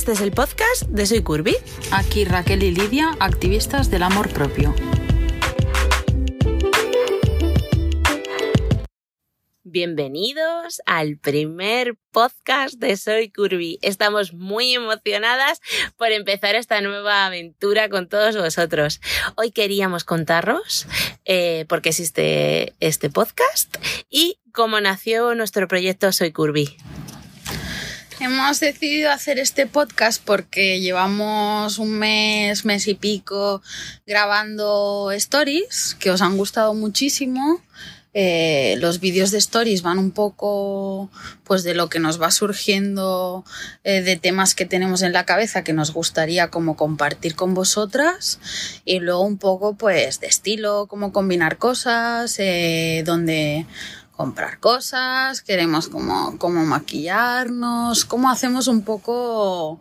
Este es el podcast de Soy Curvy. Aquí Raquel y Lidia, activistas del amor propio. Bienvenidos al primer podcast de Soy Curvy. Estamos muy emocionadas por empezar esta nueva aventura con todos vosotros. Hoy queríamos contaros eh, por qué existe este podcast y cómo nació nuestro proyecto Soy Curvy. Hemos decidido hacer este podcast porque llevamos un mes, mes y pico grabando stories que os han gustado muchísimo. Eh, los vídeos de stories van un poco pues de lo que nos va surgiendo eh, de temas que tenemos en la cabeza que nos gustaría como compartir con vosotras y luego un poco pues de estilo, cómo combinar cosas, eh, donde comprar cosas, queremos como, como maquillarnos, cómo hacemos un poco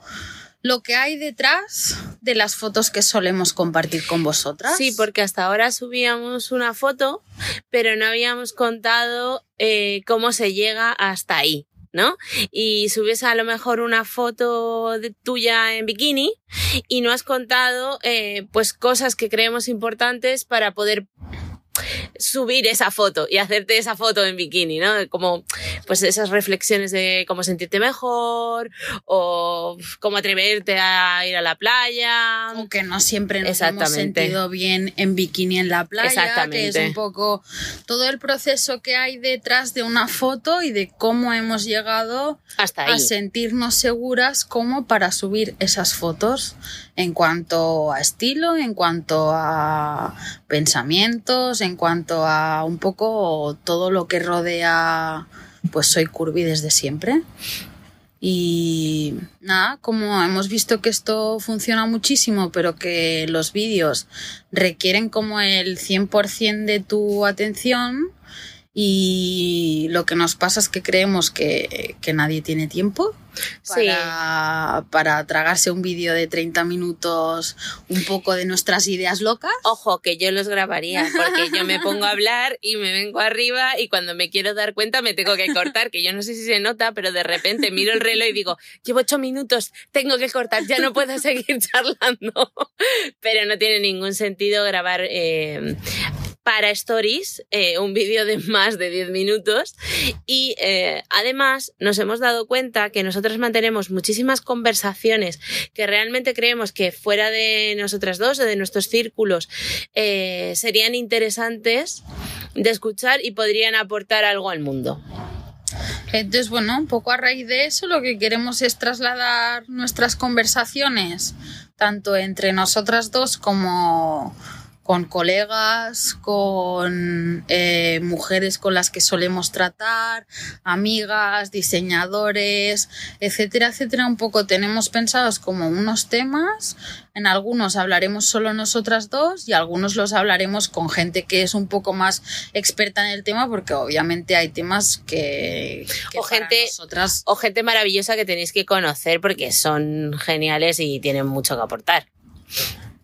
lo que hay detrás de las fotos que solemos compartir con vosotras. Sí, porque hasta ahora subíamos una foto, pero no habíamos contado eh, cómo se llega hasta ahí. ¿no? Y subes a lo mejor una foto de tuya en bikini y no has contado eh, pues cosas que creemos importantes para poder subir esa foto y hacerte esa foto en bikini, ¿no? Como pues esas reflexiones de cómo sentirte mejor o cómo atreverte a ir a la playa. O que no siempre nos hemos sentido bien en bikini en la playa, Exactamente. que es un poco todo el proceso que hay detrás de una foto y de cómo hemos llegado Hasta a sentirnos seguras como para subir esas fotos en cuanto a estilo, en cuanto a pensamientos, en cuanto a un poco todo lo que rodea, pues soy curvy desde siempre. Y nada, como hemos visto que esto funciona muchísimo, pero que los vídeos requieren como el 100% de tu atención, y lo que nos pasa es que creemos que, que nadie tiene tiempo para, para tragarse un vídeo de 30 minutos un poco de nuestras ideas locas. Ojo, que yo los grabaría, porque yo me pongo a hablar y me vengo arriba y cuando me quiero dar cuenta me tengo que cortar, que yo no sé si se nota, pero de repente miro el reloj y digo, llevo ocho minutos, tengo que cortar, ya no puedo seguir charlando. Pero no tiene ningún sentido grabar eh, para Stories, eh, un vídeo de más de 10 minutos. Y eh, además nos hemos dado cuenta que nosotros mantenemos muchísimas conversaciones que realmente creemos que fuera de nosotras dos o de nuestros círculos eh, serían interesantes de escuchar y podrían aportar algo al mundo. Entonces, bueno, un poco a raíz de eso lo que queremos es trasladar nuestras conversaciones, tanto entre nosotras dos como con colegas, con eh, mujeres con las que solemos tratar, amigas, diseñadores, etcétera, etcétera. Un poco tenemos pensados como unos temas. En algunos hablaremos solo nosotras dos y algunos los hablaremos con gente que es un poco más experta en el tema porque obviamente hay temas que, o gente nosotras... o gente maravillosa que tenéis que conocer porque son geniales y tienen mucho que aportar.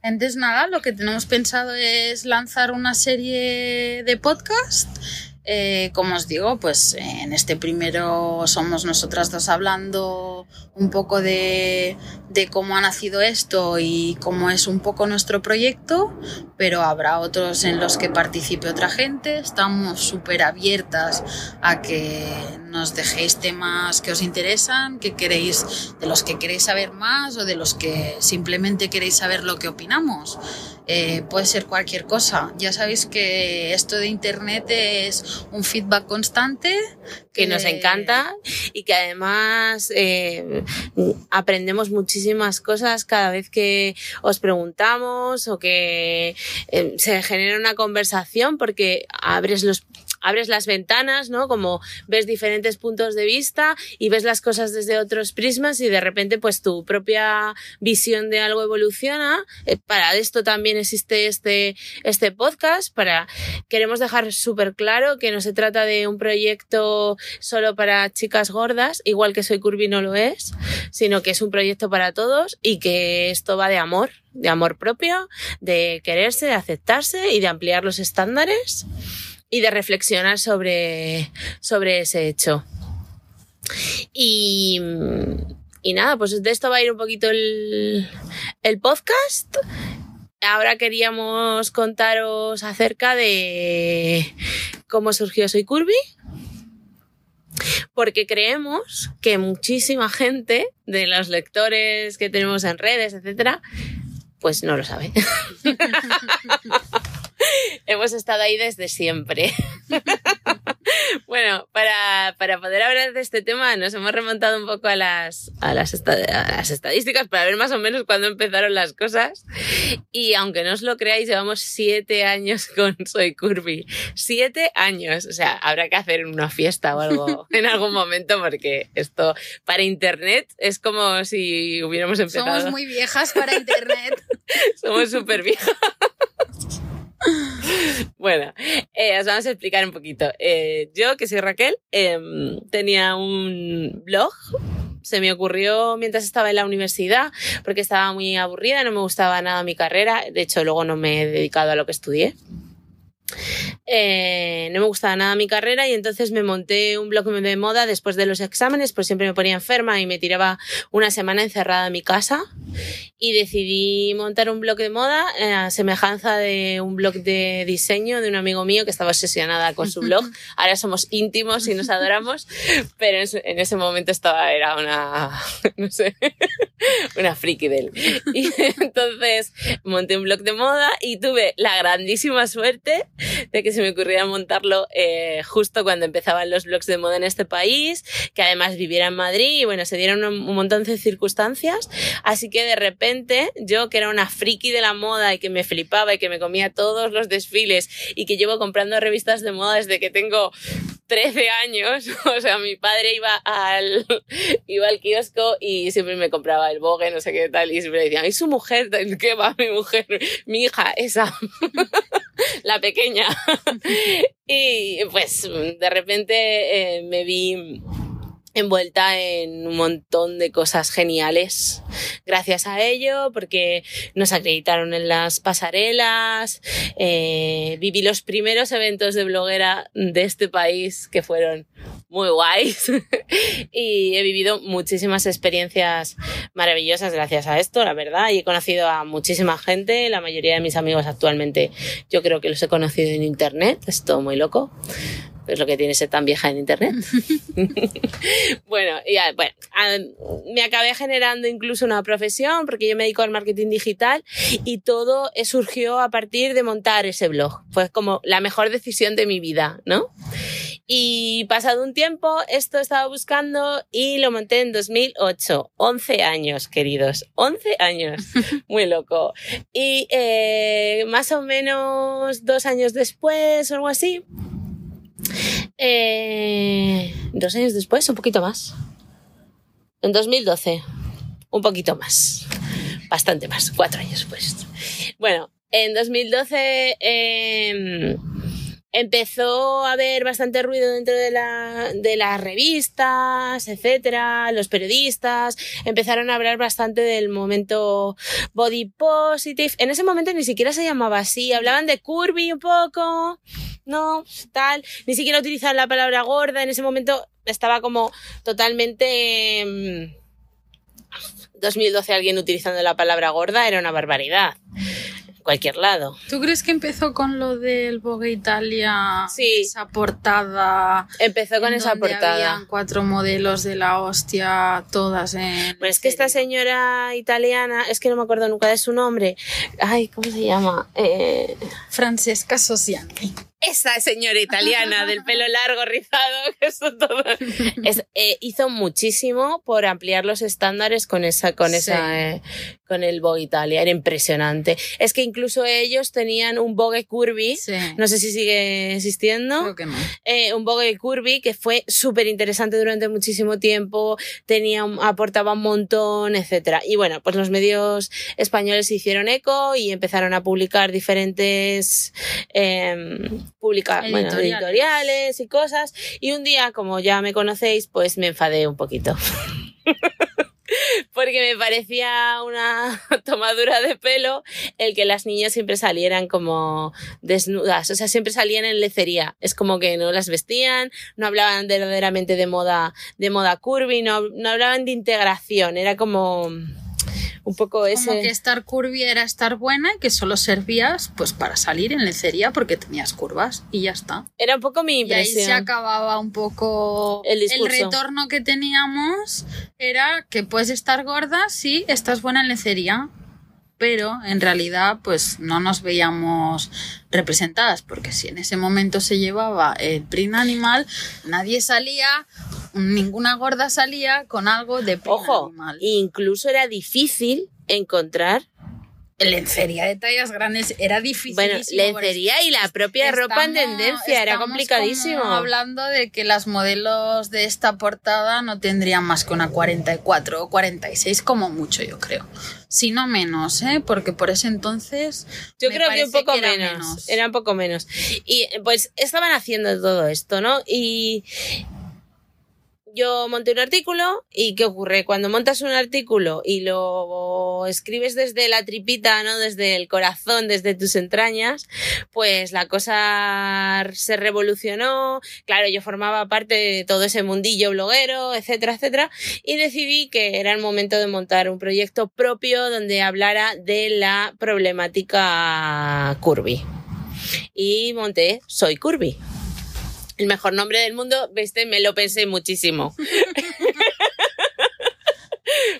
Entonces, nada, lo que tenemos pensado es lanzar una serie de podcast eh, como os digo, pues en este primero somos nosotras dos hablando un poco de, de, cómo ha nacido esto y cómo es un poco nuestro proyecto, pero habrá otros en los que participe otra gente. Estamos súper abiertas a que nos dejéis temas que os interesan, que queréis, de los que queréis saber más o de los que simplemente queréis saber lo que opinamos. Eh, puede ser cualquier cosa. Ya sabéis que esto de Internet es un feedback constante. Que nos encanta y que además eh, aprendemos muchísimas cosas cada vez que os preguntamos o que eh, se genera una conversación porque abres los abres las ventanas, ¿no? Como ves diferentes puntos de vista y ves las cosas desde otros prismas y de repente pues tu propia visión de algo evoluciona. Eh, para esto también existe este, este podcast, para, queremos dejar súper claro que no se trata de un proyecto solo para chicas gordas, igual que Soy Curvy no lo es, sino que es un proyecto para todos y que esto va de amor, de amor propio, de quererse, de aceptarse y de ampliar los estándares y de reflexionar sobre, sobre ese hecho. Y, y nada, pues de esto va a ir un poquito el, el podcast. Ahora queríamos contaros acerca de cómo surgió Soy Curvy porque creemos que muchísima gente de los lectores que tenemos en redes, etcétera, pues no lo sabe. Hemos estado ahí desde siempre. bueno, para, para, poder hablar de este tema nos hemos remontado un poco a las, a las, estadísticas para ver más o menos cuándo empezaron las cosas. Y aunque no os lo creáis, llevamos siete años con Soy Curvy. Siete años. O sea, habrá que hacer una fiesta o algo en algún momento porque esto para Internet es como si hubiéramos empezado. Somos muy viejas para Internet. Somos súper viejas. Bueno, eh, os vamos a explicar un poquito. Eh, yo, que soy Raquel, em, tenía un blog. Se me ocurrió mientras estaba en la universidad, porque estaba muy aburrida, no me gustaba nada mi carrera. De hecho, luego no me he dedicado a lo que estudié. Eh, no me gustaba nada mi carrera y entonces me monté un blog de moda después de los exámenes, pues siempre me ponía enferma y me tiraba una semana encerrada en mi casa y decidí montar un blog de moda eh, a semejanza de un blog de diseño de un amigo mío que estaba obsesionada con su blog. Ahora somos íntimos y nos adoramos, pero en ese momento estaba, era una, no sé, una friki de él. Y entonces monté un blog de moda y tuve la grandísima suerte de que se me ocurriera montarlo eh, justo cuando empezaban los blogs de moda en este país, que además viviera en Madrid y bueno, se dieron un, montón de circunstancias. Así que de repente yo, que era una friki de la moda y que me flipaba y que me comía todos los desfiles y que llevo comprando revistas de moda desde que tengo 13 años, o sea, mi padre iba al, iba al kiosco y siempre me compraba el Vogue, no sé qué tal, y siempre decía, ¿y su mujer? ¿Qué va mi mujer? Mi hija, esa, la pequeña. y pues de repente eh, me vi envuelta en un montón de cosas geniales gracias a ello, porque nos acreditaron en las pasarelas, eh, viví los primeros eventos de bloguera de este país que fueron muy guays. Y he vivido muchísimas experiencias maravillosas gracias a esto, la verdad, y he conocido a muchísima gente, la mayoría de mis amigos actualmente yo creo que los he conocido en internet, es todo muy loco es lo que tiene ser tan vieja en internet. bueno, ya, bueno, me acabé generando incluso una profesión porque yo me dedico al marketing digital y todo surgió a partir de montar ese blog. Fue como la mejor decisión de mi vida, ¿no? Y pasado un tiempo, esto estaba buscando y lo monté en 2008. 11 años, queridos. 11 años. Muy loco. Y eh, más o menos dos años después o algo así, eh, dos años después, un poquito más. En 2012, un poquito más. Bastante más, cuatro años después. Bueno, en 2012 em, empezó a haber bastante ruido dentro de, la, de las revistas, etcétera, los periodistas empezaron a hablar bastante del momento body positive. En ese momento ni siquiera se llamaba así, hablaban de curvy un poco, no, tal, ni siquiera utilizaban la palabra gorda, en ese momento estaba como totalmente... 2012 mm, alguien utilizando la palabra gorda era una barbaridad cualquier lado. ¿Tú crees que empezó con lo del Vogue Italia? Sí. Esa portada. Empezó con esa portada. Habían cuatro modelos de la hostia, todas en. Pues es que esta señora italiana, es que no me acuerdo nunca de su nombre. Ay, ¿cómo se llama? Eh... Francesca Sosiani esa señora italiana del pelo largo, rizado, eso todo. Eh, hizo muchísimo por ampliar los estándares con esa, con esa, eh, con el Vogue Italia. Era impresionante. Es que incluso ellos tenían un Vogue Curvy. No sé si sigue existiendo. Creo que no. Eh, un Vogue Curvy que fue súper interesante durante muchísimo tiempo. Tenía, aportaba un montón, etcétera. Y bueno, pues los medios españoles se hicieron eco y empezaron a publicar diferentes, em, publicar editoriales. y cosas. Y un día, como ya me conocéis, pues me enfadé un poquito. porque me parecía una tomadura de pelo el que las niñas siempre salieran como desnudas, o sea, siempre salían en lecería. Es como que no las vestían, no hablaban verdaderamente de moda, de moda curvy, no, no hablaban de integración, era como un poco ese... Como que estar curvy era estar buena y que solo servías pues para salir en lecería porque tenías curvas y ya está. Era un poco mi impresión. Y ahí se acababa un poco el, el retorno que teníamos era que puedes estar gorda si estás buena en lecería pero en realidad pues no nos veíamos representadas porque si en ese momento se llevaba el print animal nadie salía ninguna gorda salía con algo de print Ojo, animal. incluso era difícil encontrar lencería de tallas grandes era difícil. Bueno, lencería y la propia ropa en tendencia era complicadísimo. hablando de que las modelos de esta portada no tendrían más que una 44 o 46 como mucho, yo creo. Si no menos, ¿eh? Porque por ese entonces. Yo creo que un poco menos, menos. Era un poco menos. Y pues estaban haciendo todo esto, ¿no? Y yo monté un artículo y ¿qué ocurre? Cuando montas un artículo y lo escribes desde la tripita, ¿no? Desde el corazón, desde tus entrañas, pues la cosa se revolucionó. Claro, yo formaba parte de todo ese mundillo bloguero, etcétera, etcétera, y decidí que era el momento de montar un proyecto propio donde hablara de la problemática curvy. Y monté Soy Curvy el mejor nombre del mundo, viste, me lo pensé muchísimo.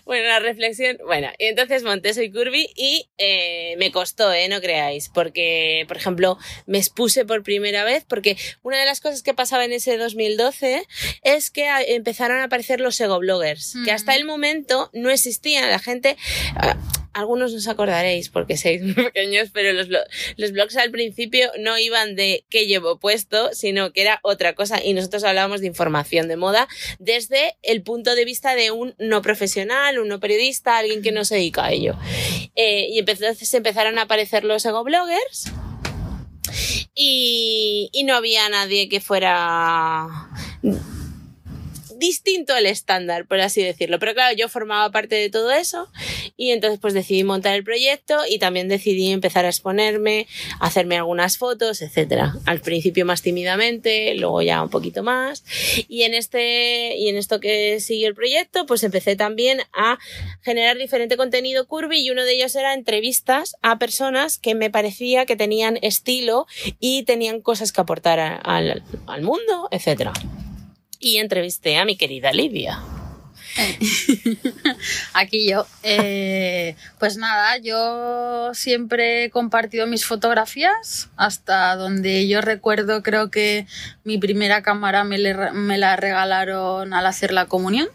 bueno, la reflexión. Bueno, y entonces monté Soy Curvy y eh, me costó, ¿eh? No creáis. Porque, por ejemplo, me expuse por primera vez. Porque una de las cosas que pasaba en ese 2012 es que empezaron a aparecer los ego bloggers. Que hasta el momento no existían. La gente. Ah, algunos no os acordaréis porque sois muy pequeños, pero los, los blogs al principio no iban de qué llevo puesto, sino que era otra cosa y nosotros hablábamos de información de moda desde el punto de vista de un no profesional, un no periodista, alguien que no se dedica a ello. Eh, y entonces empezaron a aparecer los ego bloggers. Y, y no había nadie que fuera distinto al estándar, por así decirlo. Pero claro, yo formaba parte de todo eso y entonces pues decidí montar el proyecto y también decidí empezar a exponerme, hacerme algunas fotos, etcétera. Al principio más tímidamente, luego ya un poquito más. Y en este y en esto que siguió el proyecto, pues empecé también a generar diferente contenido curvy y uno de ellos era entrevistas a personas que me parecía que tenían estilo y tenían cosas que aportar al, al mundo, etcétera y entrevisté a mi querida Lidia. Aquí yo. Eh, pues nada, yo siempre he compartido mis fotografías. Hasta donde yo recuerdo, creo que mi primera cámara me, me la regalaron al hacer la comunión.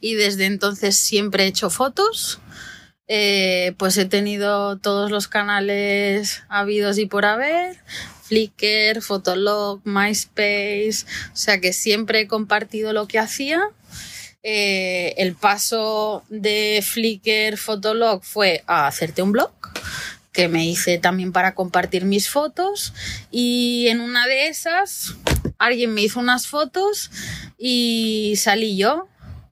Y desde entonces siempre he hecho fotos. Eh, pues he tenido todos los canales habidos y por haber. Flickr, Fotolog, MySpace, o sea que siempre he compartido lo que hacía. Eh, el paso de Flickr, Fotolog fue a hacerte un blog que me hice también para compartir mis fotos y en una de esas alguien me hizo unas fotos y salí yo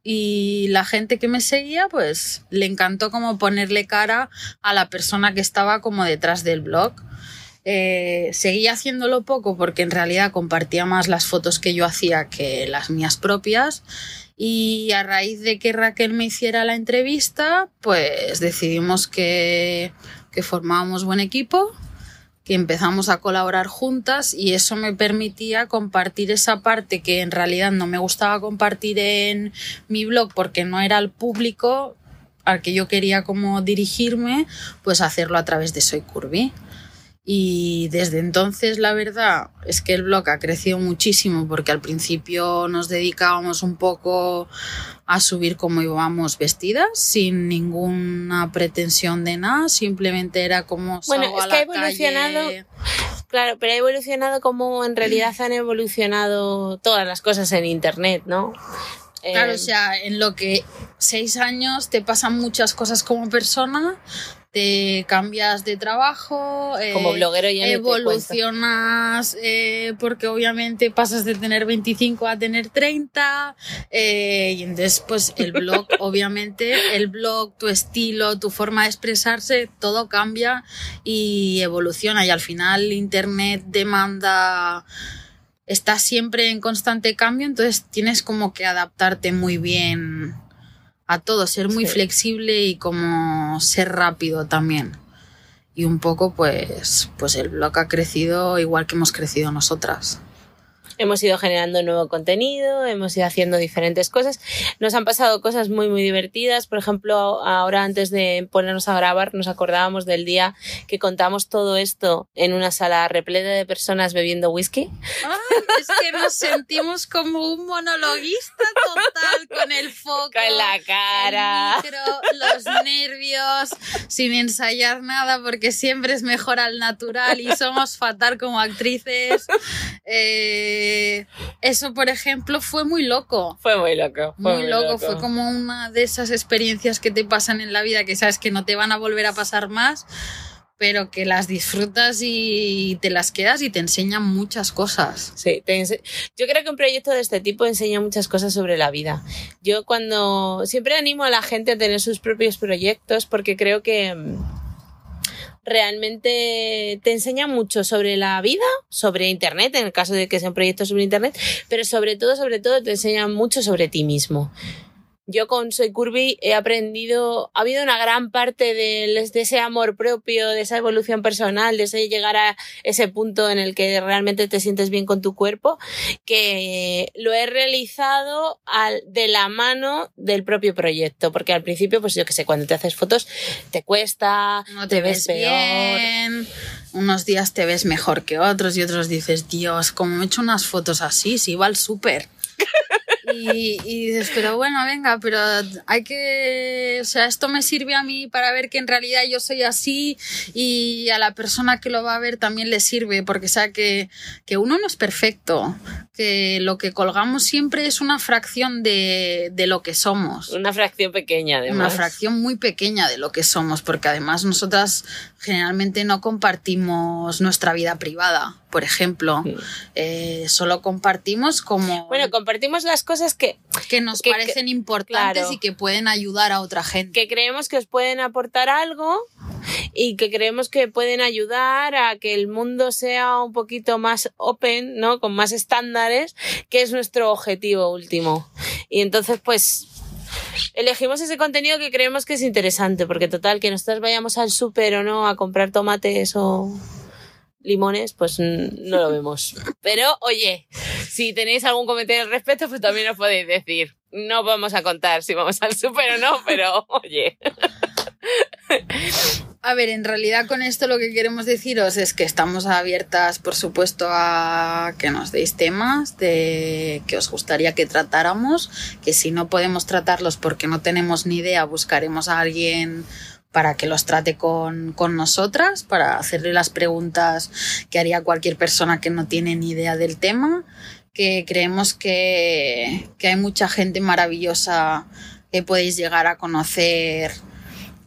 y la gente que me seguía pues le encantó como ponerle cara a la persona que estaba como detrás del blog eh, seguía haciéndolo poco porque en realidad compartía más las fotos que yo hacía que las mías propias. Y a raíz de que Raquel me hiciera la entrevista, pues decidimos que, que formábamos buen equipo, que empezamos a colaborar juntas y eso me permitía compartir esa parte que en realidad no me gustaba compartir en mi blog porque no era el público al que yo quería como dirigirme, pues hacerlo a través de Soy Curvy. Y desde entonces la verdad es que el blog ha crecido muchísimo porque al principio nos dedicábamos un poco a subir como íbamos vestidas sin ninguna pretensión de nada, simplemente era como... Bueno, es que ha evolucionado... Claro, pero ha evolucionado como en realidad han evolucionado todas las cosas en Internet, ¿no? Claro, Eh, o sea, en lo que seis años te pasan muchas cosas como persona, te cambias de trabajo, eh, Como bloguero ya te evolucionas eh, porque obviamente pasas de tener 25 a tener 30 eh, y entonces pues el blog, obviamente el blog, tu estilo, tu forma de expresarse, todo cambia y evoluciona. Y al final internet demanda está siempre en constante cambio, entonces tienes como que adaptarte muy bien a todo, ser muy Sí. flexible y como ser rápido también. Y un poco pues pues el blog ha crecido igual que hemos crecido nosotras. Hemos ido generando nuevo contenido, hemos ido haciendo diferentes cosas. Nos han pasado cosas muy, muy divertidas. Por ejemplo, ahora antes de ponernos a grabar, nos acordábamos del día que contamos todo esto en una sala repleta de personas bebiendo whisky. es que nos sentimos como un monologuista total con el foco. Con la cara. el micro, los nervios, sin ensayar nada, porque siempre es mejor al natural y somos fatal como actrices. Eh, eso, por ejemplo, fue muy loco. Fue muy loco. Fue Muy, loco. fue como una de esas experiencias que te pasan en la vida que sabes que no te van a volver a pasar más, pero que las disfrutas y te las quedas y te enseñan muchas cosas. Sí, te ense- yo creo que un proyecto de este tipo enseña muchas cosas sobre la vida. Yo cuando siempre animo a la gente a tener sus propios proyectos porque creo que mm, realmente te enseña mucho sobre la vida, sobre internet, en el caso de que sea un proyecto sobre internet, pero sobre todo, sobre todo te enseña mucho sobre ti mismo. Yo con Soy Curvy he aprendido, ha habido una gran parte del- de, ese amor propio, de esa evolución personal, de ese llegar a ese punto en el que realmente te sientes bien con tu cuerpo, que lo he realizado al, de la mano del propio proyecto, porque al principio, pues yo que sé, cuando te haces fotos te cuesta, No te, ves, bien, unos días te ves mejor que otros y otros dices, Dios, como me he hecho unas fotos así, si iba al súper. Y, y dices, pero bueno, venga, pero hay que, o sea, esto me sirve a mí para ver que en realidad yo soy así y a la persona que lo va a ver también le sirve, porque sea que, que uno no es perfecto, que lo que colgamos siempre es una fracción de, de lo que somos Una fracción pequeña, además. una fracción muy pequeña de lo que somos, porque además nosotras generalmente no compartimos nuestra vida privada, por ejemplo. Mm. Eh, solo compartimos como Bueno, compartimos las cosas que, que nos que- parecen importantes claro. y que pueden ayudar a otra gente. que creemos que os pueden aportar algo y que creemos que pueden ayudar a que el mundo sea un poquito más open, ¿no? Con más estándares, que es nuestro objetivo último. Y entonces, pues, elegimos ese contenido que creemos que es interesante, porque total, que nosotros vayamos al súper o no a comprar tomates o limones, pues no lo vemos. Pero, oye, si tenéis algún comentario al respecto, pues también os podéis decir. No vamos a contar si vamos al súper o no, pero, oye. A ver, en realidad con esto lo que queremos deciros es que estamos abiertas, por supuesto, a que nos deis temas de que os gustaría que tratáramos, que si no podemos tratarlos porque no tenemos ni idea, buscaremos a alguien para que los trate con, con nosotras, para hacerle las preguntas que haría cualquier persona que no tiene ni idea del tema, que creemos que, que hay mucha gente maravillosa que podéis llegar a conocer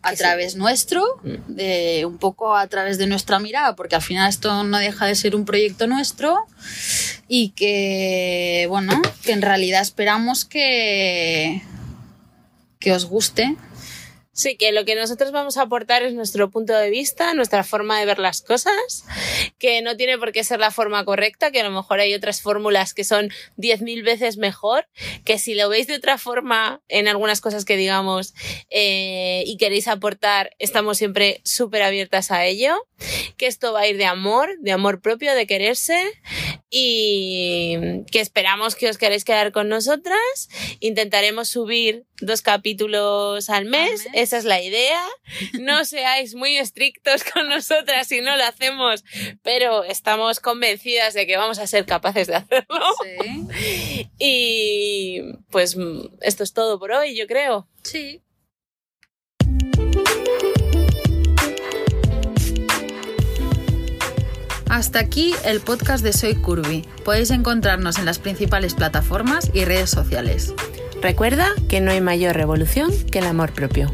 a sí. través nuestro, de, un poco a través de nuestra mirada, porque al final esto no deja de ser un proyecto nuestro y que, bueno, que en realidad esperamos que, que os guste. Sí, que lo que nosotros vamos a aportar es nuestro punto de vista, nuestra forma de ver las cosas, que no tiene por qué ser la forma correcta, que a lo mejor hay otras fórmulas que son 10.000 veces mejor, que si lo veis de otra forma en algunas cosas que digamos eh, y queréis aportar, estamos siempre súper abiertas a ello, que esto va a ir de amor, de amor propio, de quererse y que esperamos que os queréis quedar con nosotras. Intentaremos subir dos capítulos al mes, mes. Esa es la idea. No seáis muy estrictos con nosotras si no lo hacemos, pero estamos convencidas de que vamos a ser capaces de hacerlo. Sí. Y pues esto es todo por hoy, yo creo. Sí. Hasta aquí el podcast de Soy Curvy. Podéis encontrarnos en las principales plataformas y redes sociales. Recuerda que no hay mayor revolución que el amor propio.